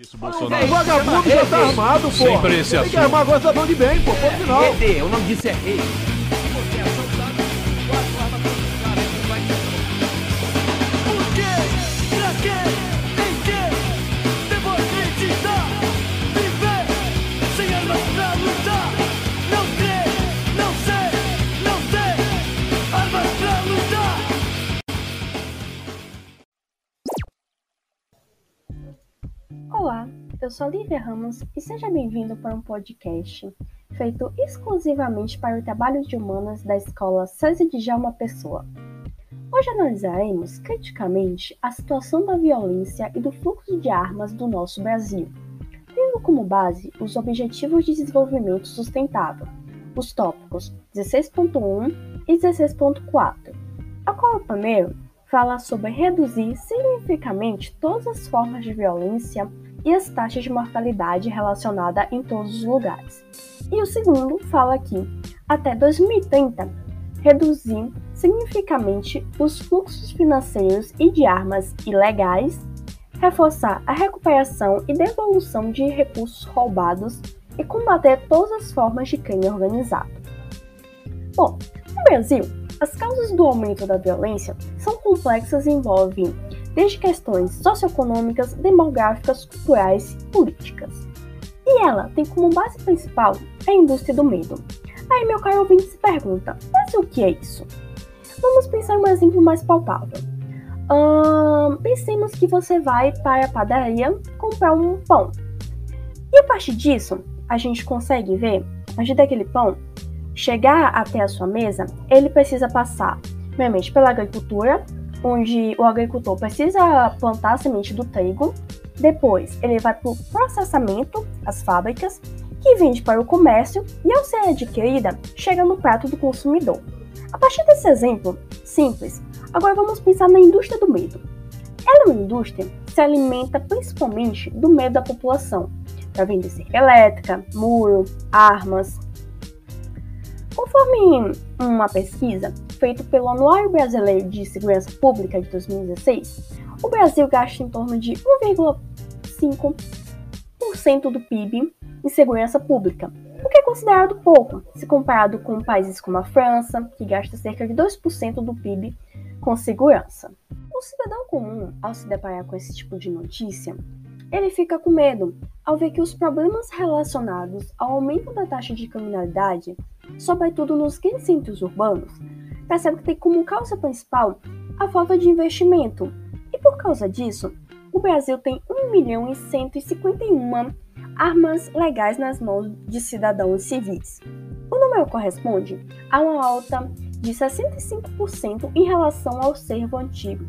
Isso, O Bolsonaro. vagabundo já tá armado, pô. Sempre esse Tem que assunto. armar agora tá bom de bem, pô. Ponto final. ET, o nome disso é rei. Eu sou Lívia Ramos e seja bem-vindo para um podcast feito exclusivamente para o trabalho de humanas da escola César de Djalma Pessoa. Hoje analisaremos criticamente a situação da violência e do fluxo de armas do nosso Brasil, tendo como base os Objetivos de Desenvolvimento Sustentável, os tópicos 16.1 e 16.4, a qual o primeiro fala sobre reduzir significativamente todas as formas de violência e as taxas de mortalidade relacionada em todos os lugares. E o segundo fala que, até 2030, reduzir significativamente os fluxos financeiros e de armas ilegais, reforçar a recuperação e devolução de recursos roubados e combater todas as formas de crime organizado. Bom, no Brasil, as causas do aumento da violência são complexas e envolvem desde questões socioeconômicas, demográficas, culturais e políticas. E ela tem como base principal a indústria do medo. Aí meu caro ouvinte se pergunta, mas o que é isso? Vamos pensar um exemplo mais palpável. Ahn, pensemos que você vai para a padaria comprar um pão. E a partir disso, a gente consegue ver, a partir daquele pão, chegar até a sua mesa, ele precisa passar, primeiramente, pela agricultura, onde o agricultor precisa plantar a semente do trigo. Depois, ele vai para o processamento, as fábricas, que vende para o comércio e, ao ser adquirida, chega no prato do consumidor. A partir desse exemplo simples, agora vamos pensar na indústria do medo. Ela é uma indústria que se alimenta principalmente do medo da população, para vender cerca elétrica, muro, armas, Conforme uma pesquisa feita pelo Anuário Brasileiro de Segurança Pública de 2016, o Brasil gasta em torno de 1,5% do PIB em segurança pública, o que é considerado pouco, se comparado com países como a França, que gasta cerca de 2% do PIB com segurança. O cidadão comum, ao se deparar com esse tipo de notícia, ele fica com medo ao ver que os problemas relacionados ao aumento da taxa de criminalidade sobretudo nos grandes centros urbanos, percebe que tem como causa principal a falta de investimento. E por causa disso, o Brasil tem 1 milhão e 151 armas legais nas mãos de cidadãos civis. O número corresponde a uma alta de 65% em relação ao servo antigo,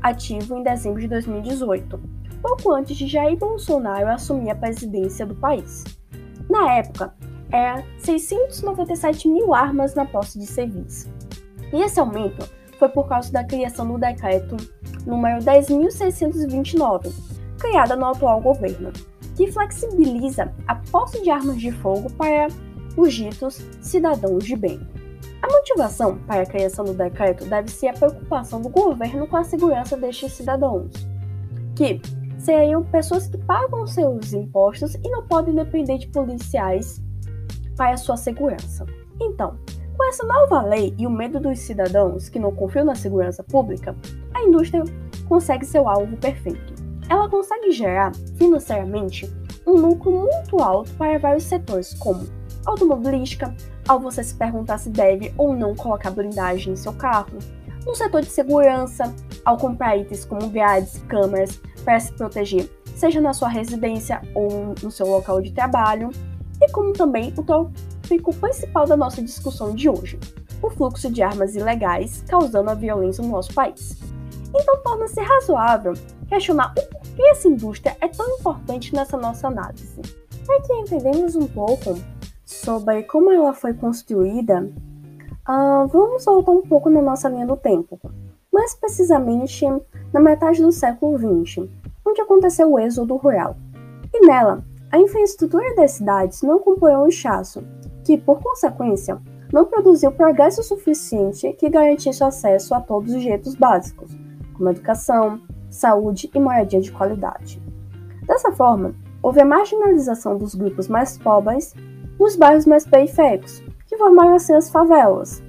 ativo em dezembro de 2018, pouco antes de Jair Bolsonaro assumir a presidência do país. Na época, era 697 mil armas na posse de civis. E esse aumento foi por causa da criação do decreto número 10.629, criada no atual governo, que flexibiliza a posse de armas de fogo para os ditos cidadãos de bem. A motivação para a criação do decreto deve ser a preocupação do governo com a segurança destes cidadãos, que seriam pessoas que pagam seus impostos e não podem depender de policiais para sua segurança. Então, com essa nova lei e o medo dos cidadãos que não confiam na segurança pública, a indústria consegue seu alvo perfeito. Ela consegue gerar, financeiramente, um lucro muito alto para vários setores, como automobilística, ao você se perguntar se deve ou não colocar blindagem em seu carro, no setor de segurança, ao comprar itens como grades, câmeras, para se proteger, seja na sua residência ou no seu local de trabalho, e como também o tópico principal da nossa discussão de hoje, o fluxo de armas ilegais causando a violência no nosso país. Então torna-se razoável questionar o porquê essa indústria é tão importante nessa nossa análise. Que entendemos um pouco sobre como ela foi construída, ah, vamos voltar um pouco na nossa linha do tempo, mais precisamente na metade do século XX, onde aconteceu o êxodo rural. E nela, a infraestrutura das cidades não acompanhou o inchaço, que, por consequência, não produziu progresso suficiente que garantisse acesso a todos os direitos básicos, como educação, saúde e moradia de qualidade. Dessa forma, houve a marginalização dos grupos mais pobres nos bairros mais periféricos, que formaram assim as favelas.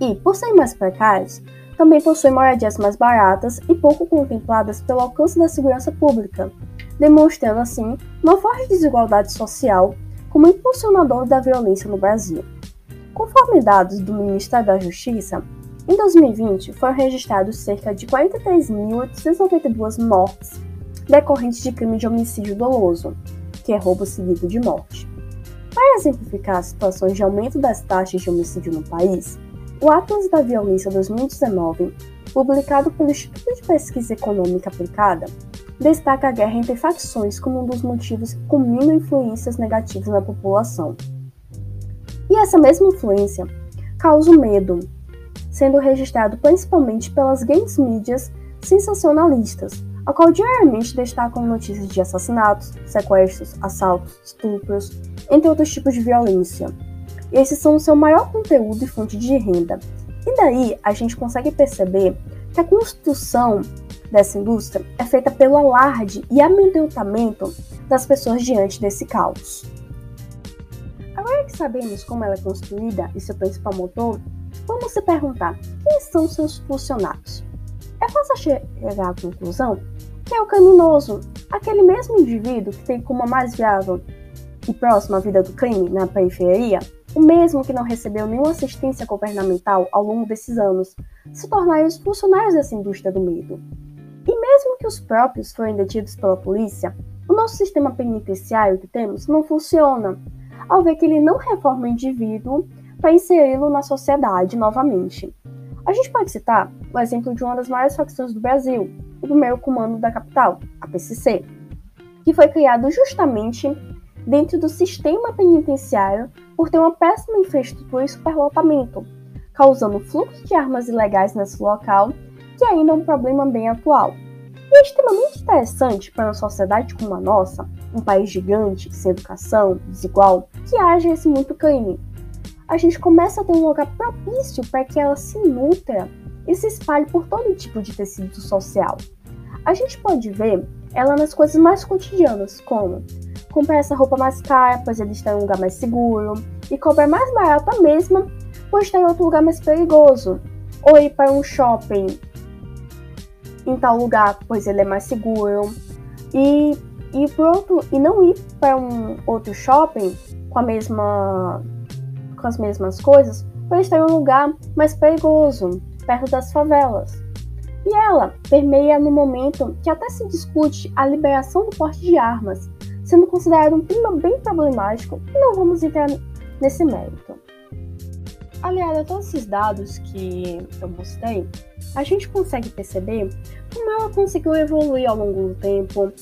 E, por serem mais precários, também possuem moradias mais baratas e pouco contempladas pelo alcance da segurança pública, demonstrando assim uma forte desigualdade social como impulsionador da violência no Brasil. Conforme dados do Ministério da Justiça, em 2020 foram registrados cerca de 43.892 mortes decorrentes de crime de homicídio doloso, que é roubo seguido de morte. Para exemplificar situações de aumento das taxas de homicídio no país, o Atlas da Violência 2019, publicado pelo Instituto de Pesquisa Econômica Aplicada, destaca a guerra entre facções como um dos motivos que combinam influências negativas na população. E essa mesma influência causa o medo, sendo registrado principalmente pelas grandes mídias sensacionalistas, a qual diariamente destacam notícias de assassinatos, sequestros, assaltos, estupros, entre outros tipos de violência. Esses são o seu maior conteúdo e fonte de renda. E daí a gente consegue perceber que a construção dessa indústria é feita pelo alarde e amedrontamento das pessoas diante desse caos. Agora que sabemos como ela é construída e seu principal motor, vamos se perguntar quem são seus funcionários. É fácil chegar à conclusão que é o criminoso, aquele mesmo indivíduo que tem como mais viável e próxima vida do crime na periferia, o mesmo que não recebeu nenhuma assistência governamental ao longo desses anos, se tornaram os funcionários dessa indústria do medo. Mesmo que os próprios forem detidos pela polícia, o nosso sistema penitenciário que temos não funciona, ao ver que ele não reforma o indivíduo para inseri-lo na sociedade novamente. A gente pode citar o exemplo de uma das maiores facções do Brasil, o primeiro comando da capital, a PCC, que foi criado justamente dentro do sistema penitenciário por ter uma péssima infraestrutura e superlotamento, causando fluxo de armas ilegais nesse local, que ainda é um problema bem atual. E é extremamente interessante para uma sociedade como a nossa, um país gigante, sem educação, desigual, que haja esse muito crime. A gente começa a ter um lugar propício para que ela se nutra e se espalhe por todo tipo de tecido social. A gente pode ver ela nas coisas mais cotidianas, como comprar essa roupa mais cara, pois ele está em um lugar mais seguro, e comprar mais barata mesmo, pois está em outro lugar mais perigoso, ou ir para um shopping em tal lugar, pois ele é mais seguro, e para outro e não ir para um outro shopping com a mesma com as mesmas coisas, pois está em um lugar mais perigoso, perto das favelas. E ela permeia no momento que até se discute a liberação do porte de armas, sendo considerado um tema bem problemático e não vamos entrar nesse mérito. Aliado a todos esses dados que eu mostrei, a gente consegue perceber como ela conseguiu evoluir ao longo do tempo,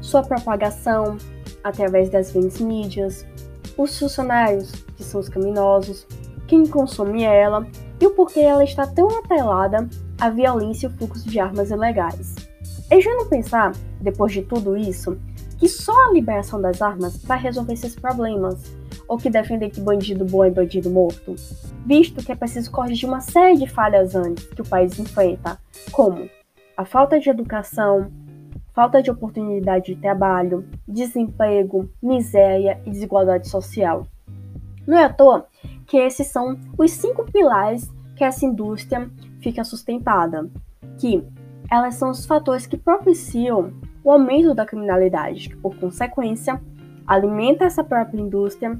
sua propagação através das grandes mídias, os funcionários, que são os criminosos, quem consome ela e o porquê ela está tão atrelada à violência e o fluxo de armas ilegais. É já não pensar, depois de tudo isso, que só a liberação das armas vai resolver esses problemas, ou que defender que bandido bom é bandido morto, visto que é preciso corrigir uma série de falhas antes que o país enfrenta, como? A falta de educação, falta de oportunidade de trabalho, desemprego, miséria e desigualdade social. Não é à toa que esses são os cinco pilares que essa indústria fica sustentada, que elas são os fatores que propiciam o aumento da criminalidade, que por consequência alimenta essa própria indústria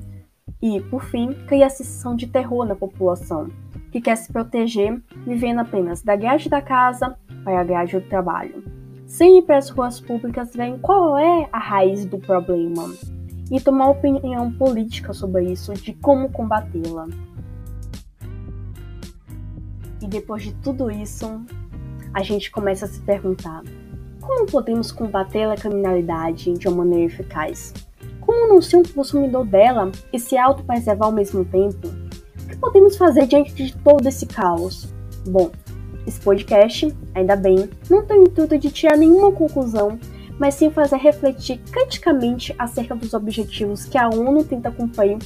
e, por fim, cria a sensação de terror na população, que quer se proteger vivendo apenas da grade da casa para a grade do trabalho. Sem ir para as ruas públicas verem qual é a raiz do problema e tomar opinião política sobre isso, de como combatê-la. E depois de tudo isso, a gente começa a se perguntar: como podemos combater a criminalidade de uma maneira eficaz? Como não ser um consumidor dela e se autopreservar ao mesmo tempo? O que podemos fazer diante de todo esse caos? Bom, esse podcast, ainda bem, não tem o intuito de tirar nenhuma conclusão mas sim fazer refletir criticamente acerca dos objetivos que a ONU tenta cumprir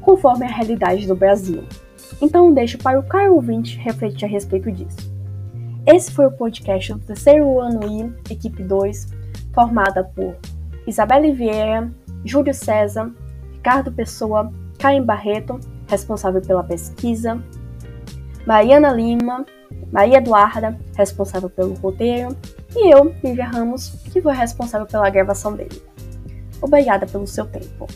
conforme a realidade do Brasil. Então deixo para o caro ouvinte refletir a respeito disso. Esse foi o podcast do terceiro ano I, equipe 2, formada por Isabelle Vieira, Júlio César, Ricardo Pessoa, Caim Barreto, responsável pela pesquisa, Mariana Lima, Maria Eduarda, responsável pelo roteiro, e eu, Lívia Ramos, que foi responsável pela gravação dele. Obrigada pelo seu tempo.